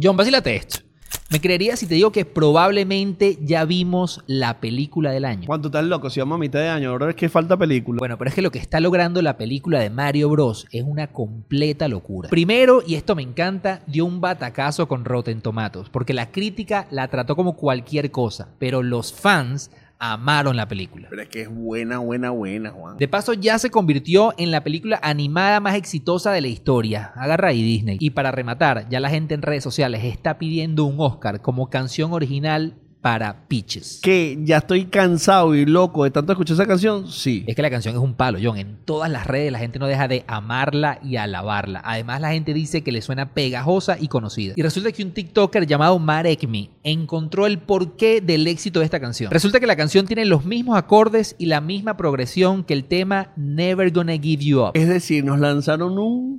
John, vacílate esto. Me creería si te digo que probablemente ya vimos la película del año. Cuando estás loco, si vamos a mitad de año, ahora es que falta película. Bueno, pero es que lo que está logrando la película de Mario Bros. es una completa locura. Primero, y esto me encanta, dio un batacazo con Rotten Tomatoes, porque la crítica la trató como cualquier cosa, pero los fans amaron la película. Pero es que es buena, buena, buena, Juan. De paso, ya se convirtió en la película animada más exitosa de la historia. Agarra ahí Disney. Y para rematar, ya la gente en redes sociales está pidiendo un Oscar como canción original para Peaches. Que ya estoy cansado y loco de tanto escuchar esa canción, sí. Es que la canción es un palo, John. En todas las redes la gente no deja de amarla y alabarla. Además, la gente dice que le suena pegajosa y conocida. Y resulta que un TikToker llamado Marekmi encontró el porqué del éxito de esta canción. Resulta que la canción tiene los mismos acordes y la misma progresión que el tema Never Gonna Give You Up. Es decir, nos lanzaron un